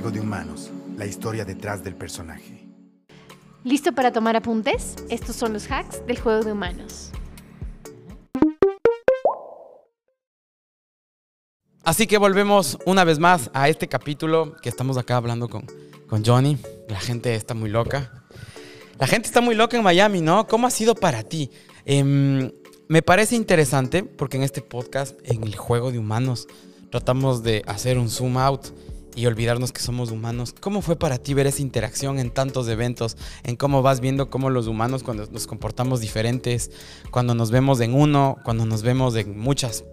juego de humanos, la historia detrás del personaje. ¿Listo para tomar apuntes? Estos son los hacks del juego de humanos. Así que volvemos una vez más a este capítulo que estamos acá hablando con, con Johnny. La gente está muy loca. La gente está muy loca en Miami, ¿no? ¿Cómo ha sido para ti? Em, me parece interesante porque en este podcast, en el juego de humanos, tratamos de hacer un zoom out y olvidarnos que somos humanos. ¿Cómo fue para ti ver esa interacción en tantos eventos? En cómo vas viendo cómo los humanos cuando nos comportamos diferentes, cuando nos vemos en uno, cuando nos vemos en muchas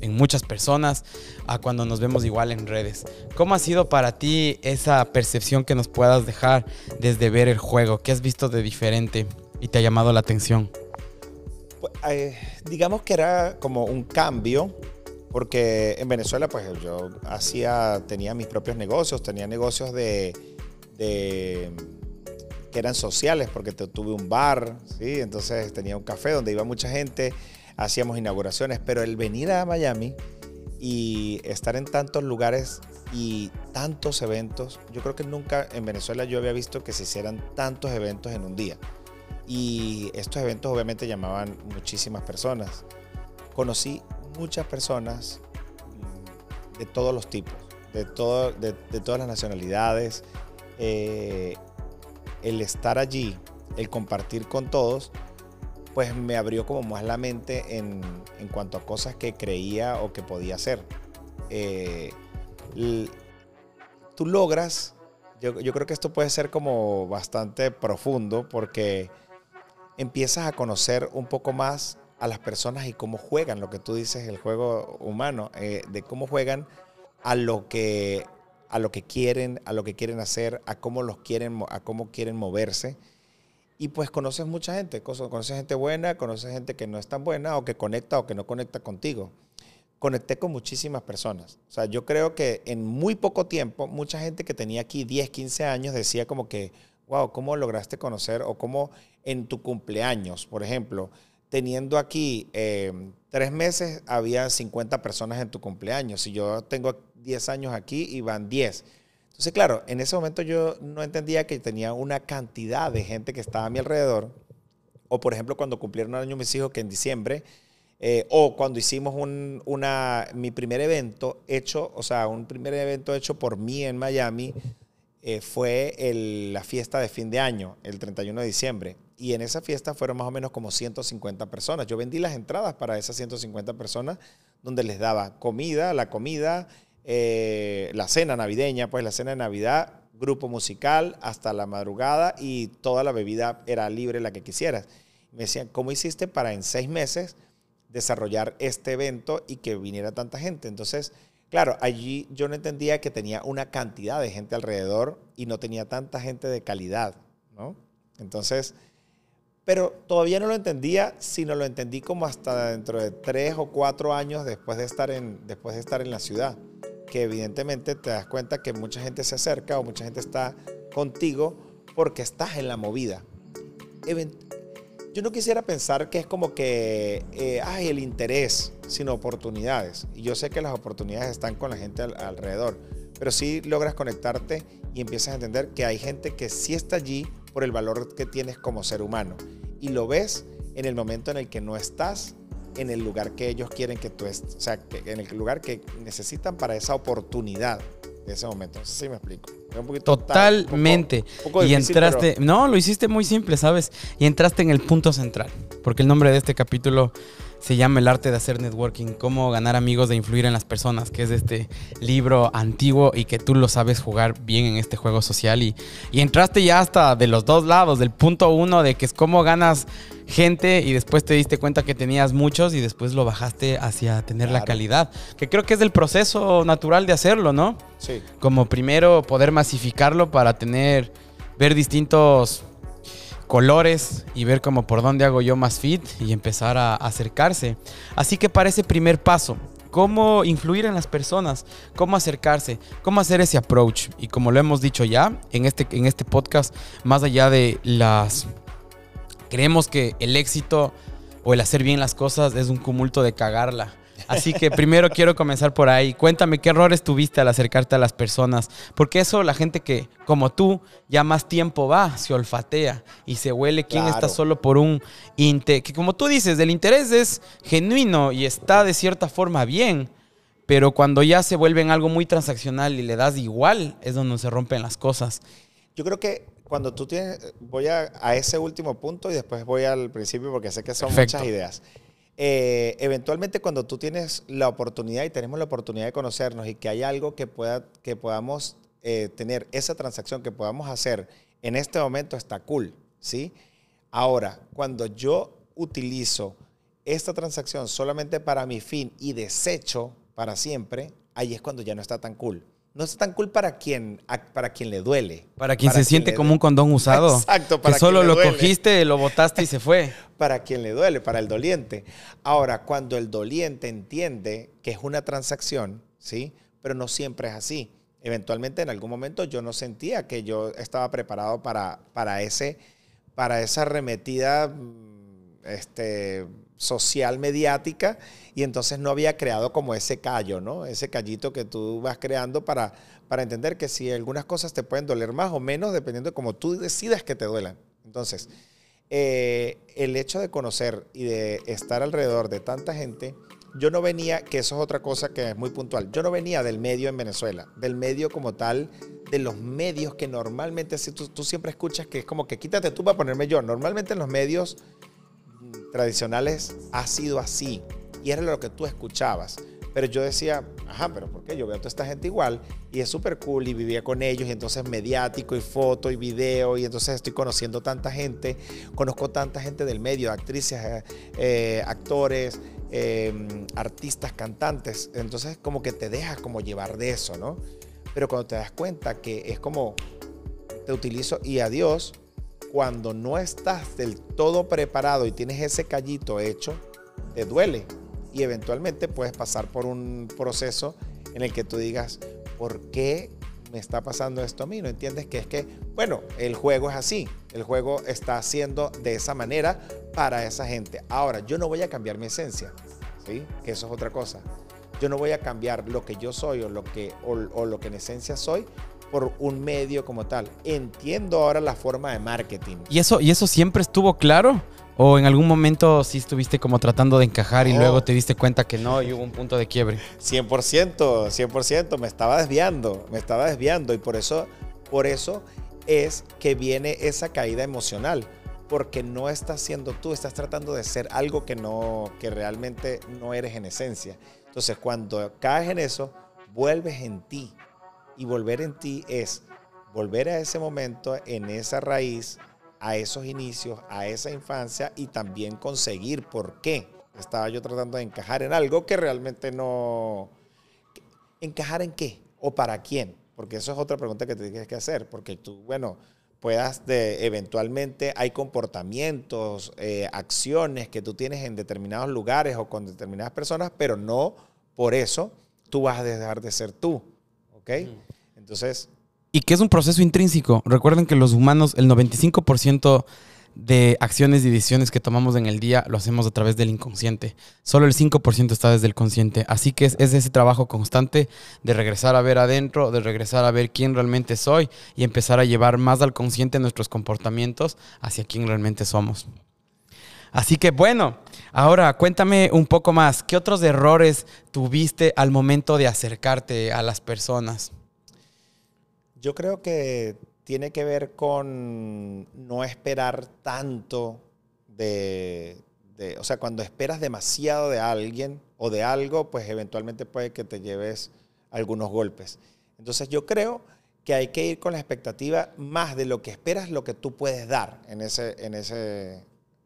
en muchas personas a cuando nos vemos igual en redes. ¿Cómo ha sido para ti esa percepción que nos puedas dejar desde ver el juego? ¿Qué has visto de diferente y te ha llamado la atención? Pues, eh, digamos que era como un cambio, porque en Venezuela pues yo hacía, tenía mis propios negocios, tenía negocios de, que eran sociales, porque tuve un bar, ¿sí? entonces tenía un café donde iba mucha gente hacíamos inauguraciones, pero el venir a Miami y estar en tantos lugares y tantos eventos, yo creo que nunca en Venezuela yo había visto que se hicieran tantos eventos en un día. Y estos eventos obviamente llamaban muchísimas personas. Conocí muchas personas de todos los tipos, de, todo, de, todas las nacionalidades. Eh, el estar allí, el compartir con todos, pues me abrió como más la mente en, cuanto a cosas que creía o que podía hacer. Eh, tú logras, yo, creo que esto puede ser como bastante profundo porque empiezas a conocer un poco más a las personas y cómo juegan, lo que tú dices, el juego humano, eh, de cómo juegan a lo que a lo que quieren, a lo que quieren hacer, a cómo los quieren, a cómo quieren moverse. Y pues conoces mucha gente, conoces gente buena, conoces gente que no es tan buena o que conecta o que no conecta contigo. Conecté con muchísimas personas. O sea, yo creo que en muy poco tiempo, mucha gente que tenía aquí 10, 15 años decía como que, wow, ¿cómo lograste conocer? O cómo en tu cumpleaños, por ejemplo, teniendo aquí em, tres meses, había 50 personas en tu cumpleaños. Si yo tengo 10 años aquí, iban 10. Entonces, claro, en ese momento yo no entendía que tenía una cantidad de gente que estaba a mi alrededor. O, por ejemplo, cuando cumplieron año mis hijos, que en diciembre, eh, o cuando hicimos un, mi primer evento hecho, o sea, un primer evento hecho por mí en Miami, eh, fue la fiesta de fin de año, el 31 de diciembre. Y en esa fiesta fueron más o menos como 150 personas. Yo vendí las entradas para esas 150 personas, donde les daba comida, la comida, eh, la cena navideña, pues la cena de Navidad, grupo musical hasta la madrugada y toda la bebida era libre, la que quisieras. Me decían, ¿cómo hiciste para en seis meses desarrollar este evento y que viniera tanta gente? Entonces, claro, allí yo no entendía que tenía una cantidad de gente alrededor y no tenía tanta gente de calidad, ¿no? Entonces, pero todavía no lo entendía, sino lo entendí como hasta dentro de tres o cuatro años después de estar en, después de estar en la ciudad que evidentemente te das cuenta que mucha gente se acerca o mucha gente está contigo porque estás en la movida. Yo no quisiera pensar que es como que eh, hay el interés, sino oportunidades. Y yo sé que las oportunidades están con la gente alrededor, pero sí logras conectarte y empiezas a entender que hay gente que sí está allí por el valor que tienes como ser humano. Y lo ves en el momento en el que no estás en el lugar que ellos quieren que tú estés, o sea, en el lugar que necesitan para esa oportunidad de ese momento. No sé si me explico. Totalmente. y entraste, no, lo hiciste muy simple, ¿sabes? Y entraste en el punto central, porque el nombre de este capítulo se llama El arte de hacer networking, cómo ganar amigos de influir en las personas, que es este libro antiguo y que tú lo sabes jugar bien en este juego social. Y, y entraste ya hasta de los dos lados, del punto uno de que es cómo ganas gente y después te diste cuenta que tenías muchos y después lo bajaste hacia tener la calidad, que creo que es el proceso natural de hacerlo, ¿no? Sí. Como primero poder masificarlo para tener, ver distintos colores y ver como por dónde hago yo más fit y empezar a acercarse. Así que para ese primer paso, cómo influir en las personas, cómo acercarse, cómo hacer ese approach. Y como lo hemos dicho ya en este, en este podcast, más allá de las... Creemos que el éxito o el hacer bien las cosas es un cumulto de cagarla. Así que primero quiero comenzar por ahí. Cuéntame qué errores tuviste al acercarte a las personas. Porque eso la gente que, como tú, ya más tiempo va, se olfatea y se huele quién Claro. está solo por un inte. Que como tú dices, el interés es genuino y está de cierta forma bien. Pero cuando ya se vuelve en algo muy transaccional y le das igual, es donde se rompen las cosas. Yo creo que cuando tú tienes, voy a, a ese último punto y después voy al principio porque sé que son Perfecto. muchas ideas. Eh, eventualmente cuando tú tienes la oportunidad y tenemos la oportunidad de conocernos y que hay algo que, pueda, que podamos eh, tener, esa transacción que podamos hacer en este momento está cool, ¿sí? Ahora, cuando yo utilizo esta transacción solamente para mi fin y desecho para siempre, ahí es cuando ya no está tan cool. No está tan cool para quien, para quien le duele. Para quien se siente como un condón usado. Exacto, que para solo quien le lo duele. cogiste, lo botaste y se fue. Para quien le duele, para el doliente. Ahora, cuando el doliente entiende que es una transacción, ¿sí? Pero no siempre es así. Eventualmente, en algún momento, yo no sentía que yo estaba preparado para, para, ese, para esa arremetida mm, este, social mediática y entonces no había creado como ese callo, ¿no? Ese callito que tú vas creando para, para entender que si algunas cosas te pueden doler más o menos dependiendo de cómo tú decidas que te duelan. Entonces, eh, el hecho de conocer y de estar alrededor de tanta gente, yo no venía, que eso es otra cosa que es muy puntual, yo no venía del medio en Venezuela, del medio como tal, de los medios que normalmente, tú, tú siempre escuchas que es como que quítate tú para ponerme yo, normalmente en los medios tradicionales ha sido así y era lo que tú escuchabas. Pero yo decía, ajá, pero ¿por qué? Yo veo a toda esta gente igual y es súper cool y vivía con ellos y entonces mediático y foto y video y entonces estoy conociendo tanta gente, conozco tanta gente del medio, actrices, eh, eh, actores, eh, artistas, cantantes, entonces como que te dejas como llevar de eso, ¿no? Pero cuando te das cuenta que es como te utilizo y adiós, cuando no estás del todo preparado y tienes ese callito hecho, te duele y eventualmente puedes pasar por un proceso en el que tú digas, ¿por qué me está pasando esto a mí? No entiendes que es que, bueno, el juego es así, el juego está haciendo de esa manera para esa gente. Ahora, yo no voy a cambiar mi esencia, ¿sí? Que eso es otra cosa. Yo no voy a cambiar lo que yo soy o lo que, o, o lo que en esencia soy por un medio como tal. Entiendo ahora la forma de marketing. ¿Y eso, ¿Y eso siempre estuvo claro? ¿O en algún momento sí estuviste como tratando de encajar y luego te diste cuenta que no y hubo un punto de quiebre? 100%, 100%, me estaba desviando, me estaba desviando y por eso, por eso es que viene esa caída emocional, porque no estás siendo tú, estás tratando de ser algo que no, que realmente no eres en esencia. Entonces, cuando caes en eso, vuelves en ti y volver en ti es volver a ese momento, en esa raíz, a esos inicios, a esa infancia y también conseguir por qué estaba yo tratando de encajar en algo que realmente no... ¿Encajar en qué? ¿O para quién? Porque eso es otra pregunta que te tienes que hacer, porque tú, bueno, puedas de, eventualmente, hay comportamientos, eh, acciones que tú tienes en determinados lugares o con determinadas personas, pero no por eso tú vas a dejar de ser tú, ¿ok? Entonces, Y que es un proceso intrínseco. Recuerden que los humanos, el 95% de acciones y decisiones que tomamos en el día lo hacemos a través del inconsciente. Solo el 5% está desde el consciente. Así que es, es ese trabajo constante de regresar a ver adentro, de regresar a ver quién realmente soy y empezar a llevar más al consciente nuestros comportamientos hacia quién realmente somos. Así que bueno, ahora cuéntame un poco más. ¿Qué otros errores tuviste al momento de acercarte a las personas? Yo creo que tiene que ver con no esperar tanto de, de- o sea, cuando esperas demasiado de alguien o de algo, pues eventualmente puede que te lleves algunos golpes. Entonces yo creo que hay que ir con la expectativa más de lo que esperas, lo que tú puedes dar en ese, en ese,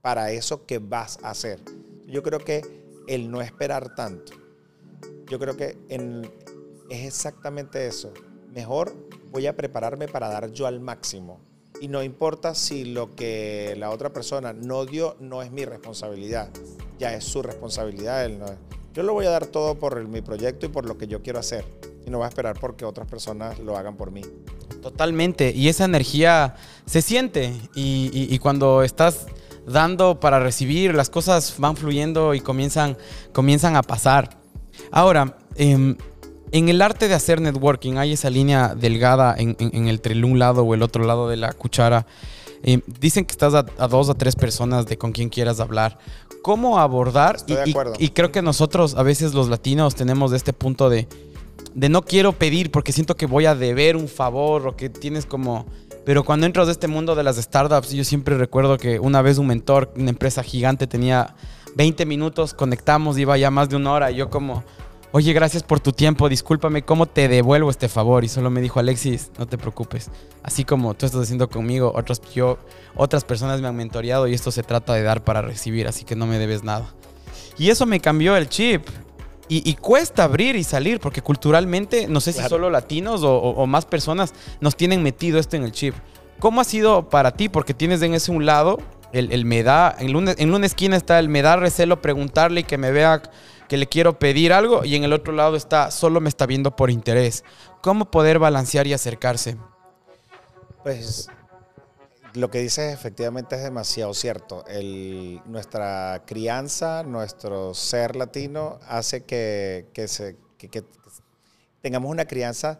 para eso que vas a hacer. Yo creo que el no esperar tanto, yo creo que es exactamente eso. Mejor voy a prepararme para dar yo al máximo. Y no importa si lo que la otra persona no dio no es mi responsabilidad. Ya es su responsabilidad. Yo lo voy a dar todo por mi proyecto y por lo que yo quiero hacer. Y no voy a esperar porque otras personas lo hagan por mí. Totalmente. Y esa energía se siente. Y cuando estás dando para recibir, las cosas van fluyendo y comienzan, comienzan a pasar. Ahora, em, en el arte de hacer networking hay esa línea delgada en, en- entre el un lado o el otro lado de la cuchara. Em, dicen que estás a, a dos o tres personas de con quien quieras hablar. ¿Cómo abordar? Estoy y, de y- y creo que nosotros, a veces los latinos, tenemos este punto de, de no quiero pedir porque siento que voy a deber un favor o que tienes como... Pero cuando entras de este mundo de las startups, yo siempre recuerdo que una vez un mentor, una empresa gigante, tenía 20 minutos, conectamos, iba ya más de una hora y yo como, oye, gracias por tu tiempo, discúlpame, ¿cómo te devuelvo este favor? Y solo me dijo, Alexis, no te preocupes. Así como tú estás haciendo conmigo, otros, yo, otras personas me han mentoreado y esto se trata de dar para recibir, así que no me debes nada. Y eso me cambió el chip. Y, y cuesta abrir y salir, porque culturalmente, no sé si Claro. solo latinos o, o- o más personas nos tienen metido esto en el chip. ¿Cómo ha sido para ti? Porque tienes en ese un lado, el, el me da, en una, en una esquina está el me da recelo preguntarle y que me vea que le quiero pedir algo, y en el otro lado está solo me está viendo por interés. ¿Cómo poder balancear y acercarse? Pues lo que dices efectivamente es demasiado cierto. Nuestra crianza, nuestro ser latino hace que tengamos una crianza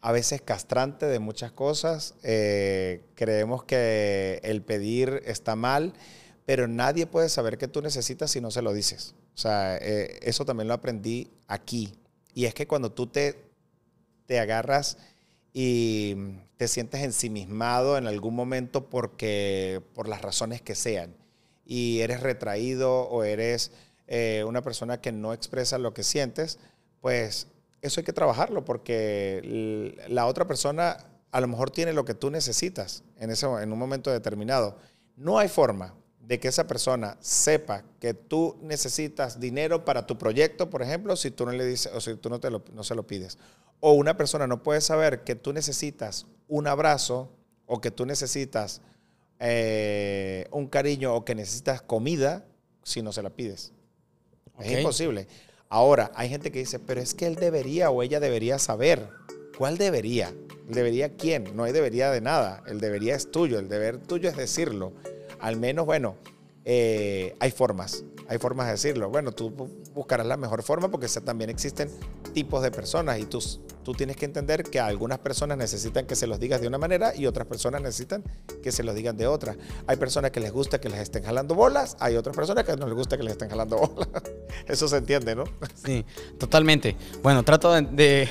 a veces castrante de muchas cosas. Eh, creemos que el pedir está mal, pero nadie puede saber que tú necesitas si no se lo dices. O sea, eh, eso también lo aprendí aquí. Y es que cuando tú te, te agarras y te sientes ensimismado en algún momento porque por las razones que sean y eres retraído o eres eh, una persona que no expresa lo que sientes, pues eso hay que trabajarlo porque la otra persona a lo mejor tiene lo que tú necesitas en, ese, en un momento determinado. No hay forma de que esa persona sepa que tú necesitas dinero para tu proyecto, por ejemplo, si tú no le dices o si tú no, te no se lo pides. O una persona no puede saber que tú necesitas un abrazo o que tú necesitas eh, un cariño o que necesitas comida si no se la pides. Es imposible. Ahora, hay gente que dice, pero es que él debería o ella debería saber. ¿Cuál debería? ¿El debería quién? No hay debería de nada. El debería es tuyo. El deber tuyo es decirlo. Al menos, bueno, eh, hay formas. Hay formas de decirlo. Bueno, tú bu- buscarás la mejor forma porque también existen tipos de personas y tú, s- tú tienes que entender que algunas personas necesitan que se los digas de una manera y otras personas necesitan que se los digan de otra. Hay personas que les gusta que les estén jalando bolas, hay otras personas que no les gusta que les estén jalando bolas. Eso se entiende, ¿no? Sí, totalmente. Bueno, trato de, de-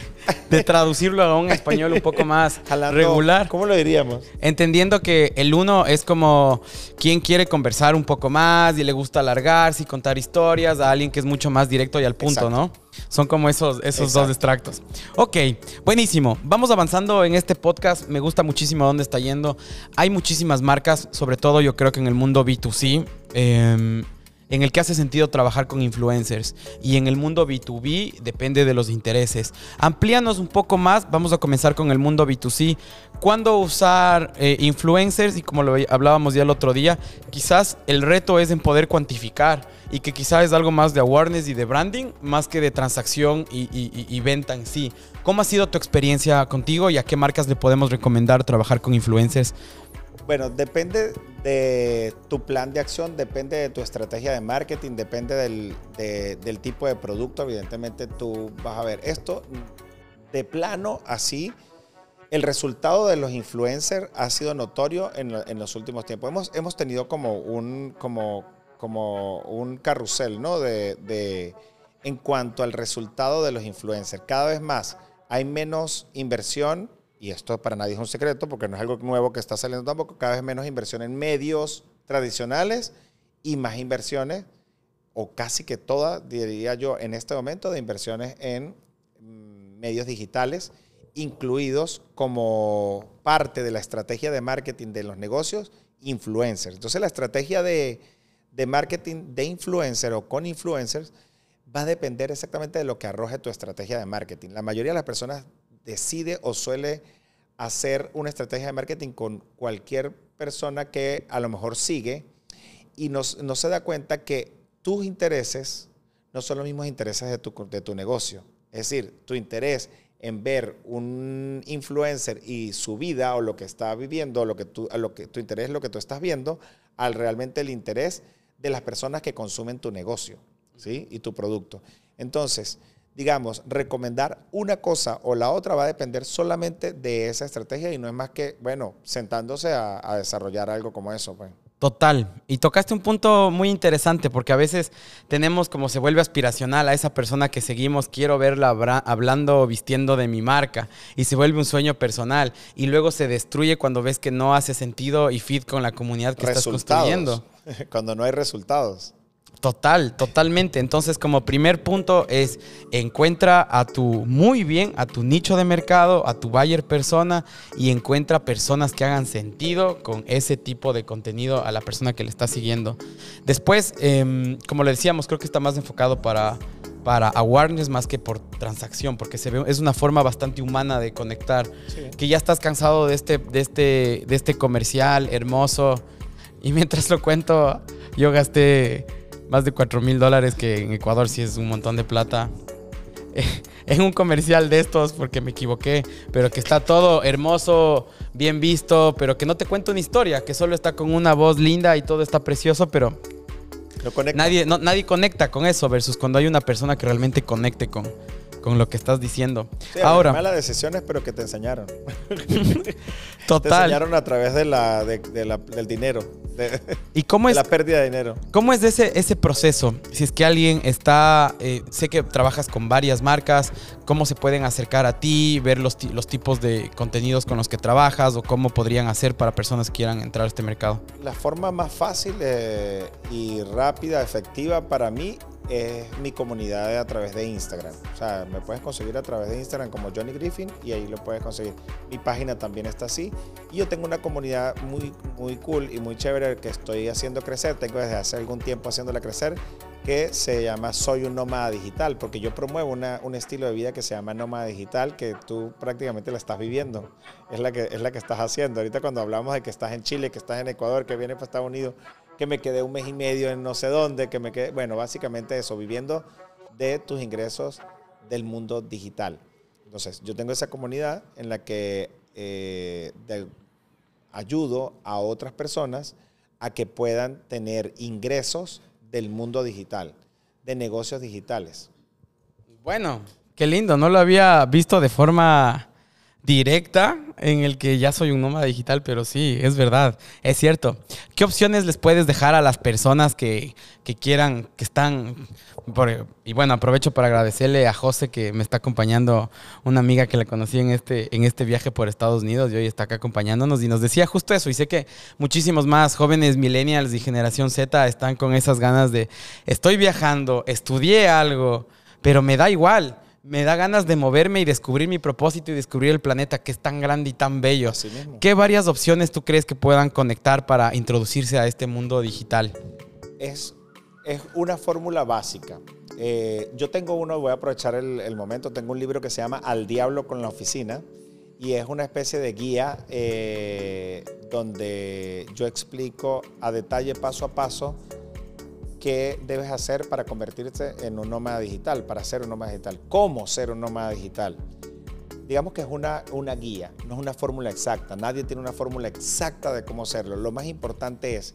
de traducirlo a un español un poco más Jalando- regular. ¿Cómo lo diríamos? Entendiendo que el uno es como quien quiere conversar un poco más y le gusta alargarse y contar historias a alguien que es mucho más directo y al punto, Exacto. ¿no? Son como esos, esos Exacto. dos extractos. Ok, buenísimo. Vamos avanzando en este podcast. Me gusta muchísimo dónde está yendo. Hay muchísimas marcas, sobre todo yo creo que en el mundo B2C. em, en el que hace sentido trabajar con influencers. Y en el mundo B2B depende de los intereses. Amplíanos un poco más. Vamos a comenzar con el mundo B2C. ¿Cuándo usar eh, influencers? Y como lo hablábamos ya el otro día, quizás el reto es en poder cuantificar y que quizás es algo más de awareness y de branding, más que de transacción y, venta en sí. ¿Cómo ha sido tu experiencia contigo y a qué marcas le podemos recomendar trabajar con influencers? Bueno, depende de tu plan de acción, depende de tu estrategia de marketing, depende del, de- del tipo de producto. Evidentemente tú vas a ver esto de plano así. El resultado de los influencers ha sido notorio en, en los últimos tiempos. Hemos, hemos tenido como un, como, como un carrusel, ¿no? De, de- en cuanto al resultado de los influencers. Cada vez más hay menos inversión, y esto para nadie es un secreto porque no es algo nuevo que está saliendo tampoco, cada vez menos inversión en medios tradicionales y más inversiones, o casi que toda, diría yo, en este momento, de inversiones en mm, medios digitales, incluidos como parte de la estrategia de marketing de los negocios, influencers. Entonces la estrategia de, de marketing de influencer o con influencers va a depender exactamente de lo que arroje tu estrategia de marketing. La mayoría de las personas decide o suele hacer una estrategia de marketing con cualquier persona que a lo mejor sigue y no, no se da cuenta que tus intereses no son los mismos intereses de tu, de tu negocio. Es decir, tu interés en ver un influencer y su vida o lo que está viviendo, lo que tú, lo que tu interés lo que tú estás viendo, al realmente el interés de las personas que consumen tu negocio ¿sí? y tu producto. Entonces, digamos, recomendar una cosa o la otra va a depender solamente de esa estrategia y no es más que, bueno, sentándose a, a desarrollar algo como eso. Pues. Total. Y tocaste un punto muy interesante porque a veces tenemos como se vuelve aspiracional a esa persona que seguimos, quiero verla hablando o vistiendo de mi marca y se vuelve un sueño personal y luego se destruye cuando ves que no hace sentido y fit con la comunidad que estás construyendo. Cuando no hay resultados. Total, totalmente. Entonces, como primer punto es encuentra a tu muy bien, a tu nicho de mercado, a tu buyer persona y encuentra personas que hagan sentido con ese tipo de contenido a la persona que le está siguiendo. Después, em, como le decíamos, creo que está más enfocado para, para awareness más que por transacción, porque se ve, es una forma bastante humana de conectar. Que ya estás cansado de este, de este, de este comercial hermoso. Y mientras lo cuento, yo gasté más de 4 mil dólares, que en Ecuador sí es un montón de plata. en un comercial de estos, porque me equivoqué, pero que está todo hermoso, bien visto, pero que no te cuenta una historia, que solo está con una voz linda y todo está precioso, pero nadie, nadie conecta con eso, versus cuando hay una persona que realmente conecte con, con lo que estás diciendo. Ahora, malas decisiones, pero que te enseñaron. Total. Te enseñaron a través de la, del dinero. ¿Y cómo es la pérdida de dinero? ¿Cómo es ese, ese proceso? Si es que alguien está, eh, sé que trabajas con varias marcas, ¿cómo se pueden acercar a ti, ver los, los tipos de contenidos con los que trabajas o cómo podrían hacer para personas que quieran entrar a este mercado? La forma más fácil eh, y rápida, efectiva para mí es mi comunidad a través de Instagram. O sea, me puedes conseguir a través de Instagram como Johnny Griffin y ahí lo puedes conseguir. Mi página también está así. Y yo tengo una comunidad muy, muy cool y muy chévere que estoy haciendo crecer. Tengo desde hace algún tiempo haciéndola crecer que se llama Soy un nómada digital, porque yo promuevo una, un estilo de vida que se llama nómada digital, que tú prácticamente la estás viviendo, es la, que, es la que estás haciendo. Ahorita cuando hablamos de que estás en Chile, que estás en Ecuador, que vienes para Estados Unidos, que me quedé un mes y medio en no sé dónde, que me quedé, bueno, básicamente eso, viviendo de tus ingresos del mundo digital. Entonces, yo tengo esa comunidad en la que eh, ayudo a otras personas a que puedan tener ingresos del mundo digital, de negocios digitales. Bueno, qué lindo, no lo había visto de forma directa en el que ya soy un nómada digital, pero sí, es verdad, es cierto. ¿Qué opciones les puedes dejar a las personas que, quieran, que están... y bueno, aprovecho para agradecerle a José que me está acompañando, una amiga que la conocí en este, en este viaje por Estados Unidos y hoy está acá acompañándonos y nos decía justo eso. Y sé que muchísimos más jóvenes millennials y generación Z están con esas ganas de, estoy viajando, estudié algo, pero me da igual me da ganas de moverme y descubrir mi propósito y descubrir el planeta que es tan grande y tan bello. ¿Qué varias opciones tú crees que puedan conectar para introducirse a este mundo digital? Es, es una fórmula básica. Eh, yo tengo uno, voy a aprovechar el, momento, tengo un libro que se llama Al Diablo con la Oficina y es una especie de guía eh, donde yo explico a detalle, paso a paso, qué debes hacer para convertirte en un nómada digital, para ser un nómada digital, cómo ser un nómada digital. Digamos que es una, una guía, no es una fórmula exacta, nadie tiene una fórmula exacta de cómo hacerlo. Lo más importante es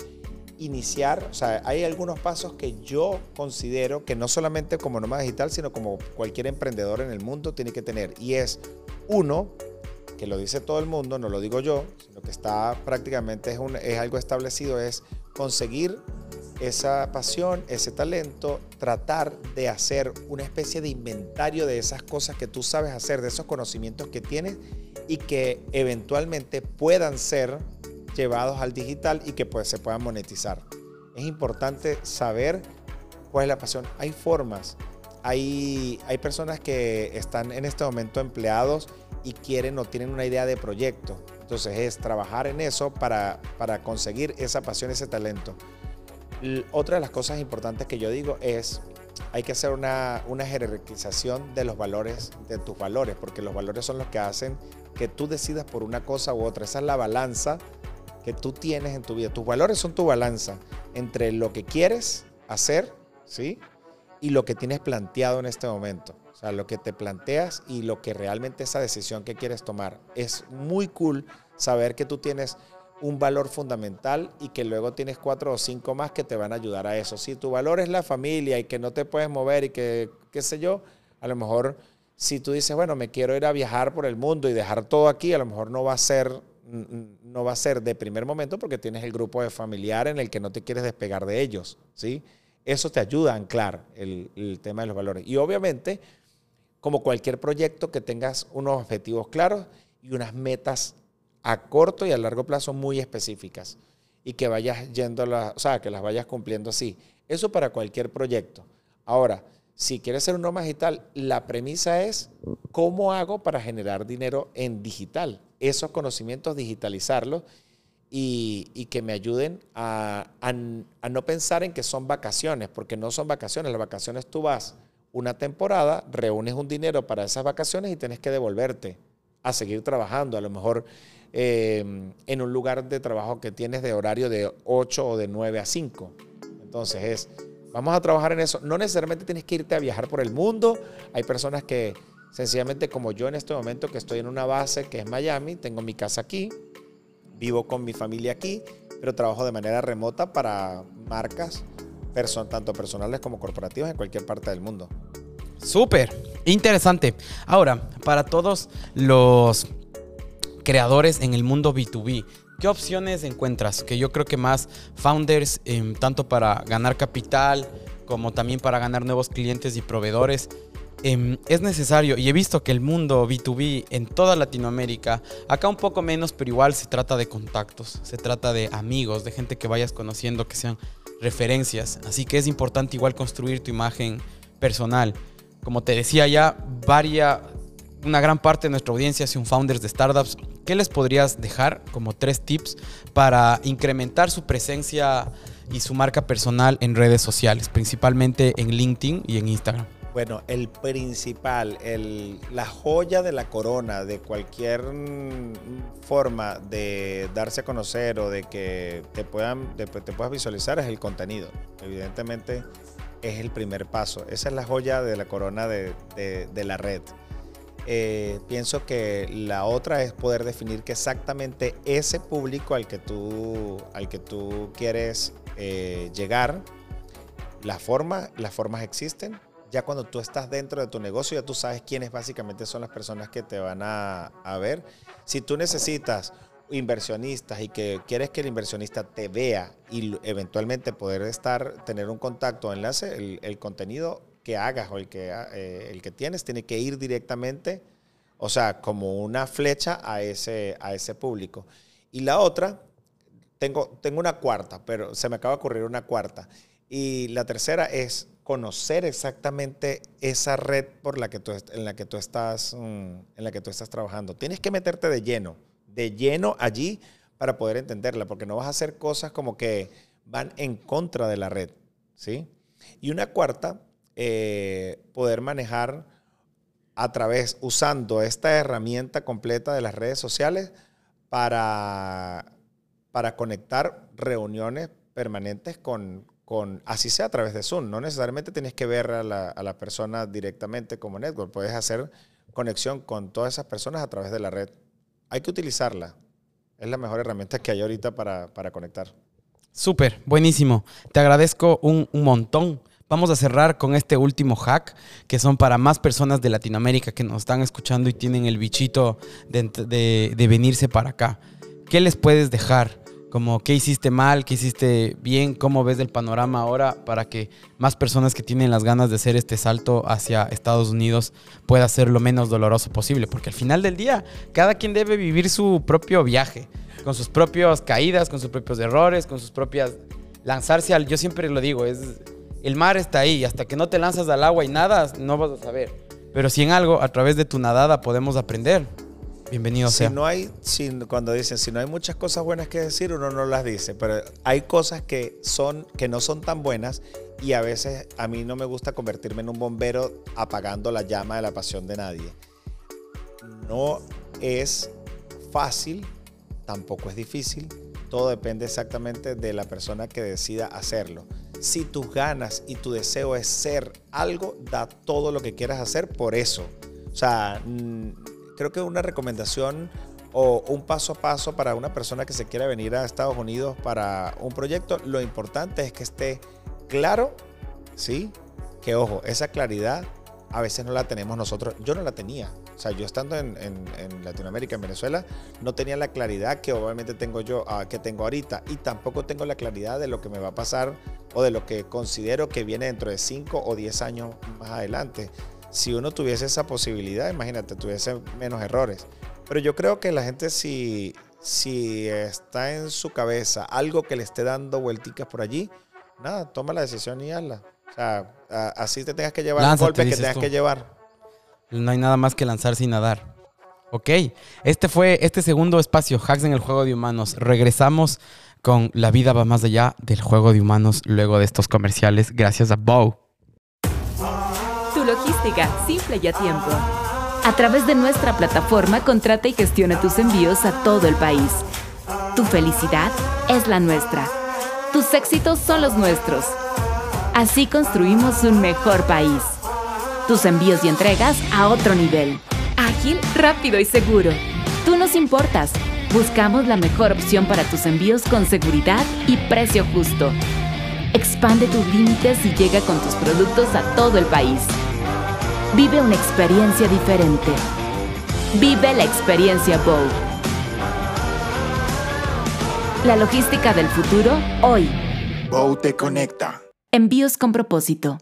iniciar, o sea, hay algunos pasos que yo considero que no solamente como nómada digital, sino como cualquier emprendedor en el mundo tiene que tener. Y es, uno, que lo dice todo el mundo, no lo digo yo, sino que está prácticamente es, un, es algo establecido, es conseguir esa pasión, ese talento, tratar de hacer una especie de inventario de esas cosas que tú sabes hacer, de esos conocimientos que tienes y que eventualmente puedan ser llevados al digital y que pues, se puedan monetizar. Es importante saber cuál es la pasión. Hay formas, hay, hay personas que están en este momento empleados y quieren o tienen una idea de proyecto. Entonces es trabajar en eso para, para conseguir esa pasión, ese talento. Otra de las cosas importantes que yo digo es, hay que hacer una, jerarquización de los valores, de tus valores, porque los valores son los que hacen que tú decidas por una cosa u otra. Esa es la balanza que tú tienes en tu vida. Tus valores son tu balanza entre lo que quieres hacer, ¿sí? Y lo que tienes planteado en este momento. O sea, lo que te planteas y lo que realmente esa decisión que quieres tomar. Es muy cool saber que tú tienes un valor fundamental y que luego tienes cuatro o cinco más que te van a ayudar a eso. Si tu valor es la familia y que no te puedes mover y que, qué sé yo, a lo mejor si tú dices, bueno, me quiero ir a viajar por el mundo y dejar todo aquí, a lo mejor no va a ser, no va a ser de primer momento porque tienes el grupo de familiar en el que no te quieres despegar de ellos, ¿sí? Eso te ayuda a anclar el, el tema de los valores. Y obviamente, como cualquier proyecto, que tengas unos objetivos claros y unas metas a corto y a largo plazo muy específicas y que vayas yendo, o sea, que las vayas cumpliendo así. Eso para cualquier proyecto. Ahora, si quieres ser un nómada digital, la premisa es cómo hago para generar dinero en digital. Esos conocimientos, digitalizarlos y, y que me ayuden a, a, a, no pensar en que son vacaciones, porque no son vacaciones. Las vacaciones tú vas una temporada, reúnes un dinero para esas vacaciones y tienes que devolverte a seguir trabajando. A lo mejor eh, en un lugar de trabajo que tienes de horario de 8 o de 9 a 5. Entonces es, vamos a trabajar en eso. No necesariamente tienes que irte a viajar por el mundo. Hay personas que sencillamente como yo en este momento que estoy en una base que es Miami, tengo mi casa aquí, vivo con mi familia aquí, pero trabajo de manera remota para marcas, tanto personales como corporativas en cualquier parte del mundo. Súper, interesante. Ahora, para todos los creadores en el mundo B2B. ¿Qué opciones encuentras? Que yo creo que más founders, em, tanto para ganar capital como también para ganar nuevos clientes y proveedores, em, es necesario. Y he visto que el mundo B2B en toda Latinoamérica, acá un poco menos, pero igual se trata de contactos, se trata de amigos, de gente que vayas conociendo, que sean referencias. Así que es importante igual construir tu imagen personal. Como te decía ya, varia, una gran parte de nuestra audiencia son founders de startups ¿qué les podrías dejar como tres tips para incrementar su presencia y su marca personal en redes sociales, principalmente en LinkedIn y en Instagram? Bueno, el principal, el, la joya de la corona de cualquier forma de darse a conocer o de que te, puedan, te puedas visualizar es el contenido. Evidentemente es el primer paso. Esa es la joya de la corona de, de la red. Eh, pienso que la otra es poder definir que exactamente ese público al que tú, al que tú quieres eh, llegar, la forma, las formas existen. Ya cuando tú estás dentro de tu negocio, ya tú sabes quiénes básicamente son las personas que te van a, a ver. Si tú necesitas inversionistas y que quieres que el inversionista te vea y eventualmente poder estar, tener un contacto, enlace, el, el contenido que hagas o el que, eh, el que tienes tiene que ir directamente, o sea, como una flecha a ese, a ese público. Y la otra, tengo, tengo una cuarta, pero se me acaba de ocurrir una cuarta. Y la tercera es conocer exactamente esa red por la que tú, en, la que tú estás, mm, en la que tú estás trabajando. Tienes que meterte de lleno, de lleno allí para poder entenderla, porque no vas a hacer cosas como que van en contra de la red, ¿sí? Y una cuarta eh, poder manejar a través, usando esta herramienta completa de las redes sociales para, para conectar reuniones permanentes con, con, así sea a través de Zoom. No necesariamente tienes que ver a la, a la persona directamente como network, puedes hacer conexión con todas esas personas a través de la red. Hay que utilizarla. Es la mejor herramienta que hay ahorita para, para conectar. Súper, buenísimo. Te agradezco un, un montón. Vamos a cerrar con este último hack, que son para más personas de Latinoamérica que nos están escuchando y tienen el bichito de, de, de venirse para acá. ¿Qué les puedes dejar? Como qué hiciste mal, qué hiciste bien, cómo ves el panorama ahora para que más personas que tienen las ganas de hacer este salto hacia Estados Unidos pueda ser lo menos doloroso posible. Porque al final del día, cada quien debe vivir su propio viaje, con sus propias caídas, con sus propios errores, con sus propias... Lanzarse al... Yo siempre lo digo, es el mar está ahí. Hasta que no te lanzas al agua y nadas, no vas a saber. Pero si en algo, a través de tu nadada, podemos aprender, bienvenido si sea. No hay, si, cuando dicen, si no hay muchas cosas buenas que decir, uno no las dice. Pero hay cosas que, son, que no son tan buenas y a veces a mí no me gusta convertirme en un bombero apagando la llama de la pasión de nadie. No es fácil, tampoco es difícil. Todo depende exactamente de la persona que decida hacerlo si tus ganas y tu deseo es ser algo, da todo lo que quieras hacer por eso. O sea, creo que una recomendación o un paso a paso para una persona que se quiera venir a Estados Unidos para un proyecto, lo importante es que esté claro, ¿sí? Que ojo, esa claridad a veces no la tenemos nosotros. Yo no la tenía. O sea, yo estando en, Latinoamérica, en Venezuela, no tenía la claridad que obviamente tengo yo, ah, que tengo ahorita. Y tampoco tengo la claridad de lo que me va a pasar o de lo que considero que viene dentro de 5 o 10 años más adelante. Si uno tuviese esa posibilidad, imagínate, tuviese menos errores. Pero yo creo que la gente si, si está en su cabeza algo que le esté dando vuelticas por allí, nada, toma la decisión y hazla. O sea, así te tengas que llevar el golpe que tengas que llevar. No hay nada más que lanzar sin nadar. Ok, este fue este segundo espacio, Hacks en el juego de humanos. Regresamos con La vida va más allá del juego de humanos luego de estos comerciales, gracias a Bow. Logística, simple y a tiempo. A través de nuestra plataforma, contrata y gestiona tus envíos a todo el país. Tu felicidad es la nuestra. Tus éxitos son los nuestros. Así construimos un mejor país. Tus envíos y entregas a otro nivel. Ágil, rápido y seguro. Tú nos importas. Buscamos la mejor opción para tus envíos con seguridad y precio justo. Expande tus límites y llega con tus productos a todo el país. Vive una experiencia diferente. Vive la experiencia Bow. La logística del futuro hoy. Bow te conecta. Envíos con propósito.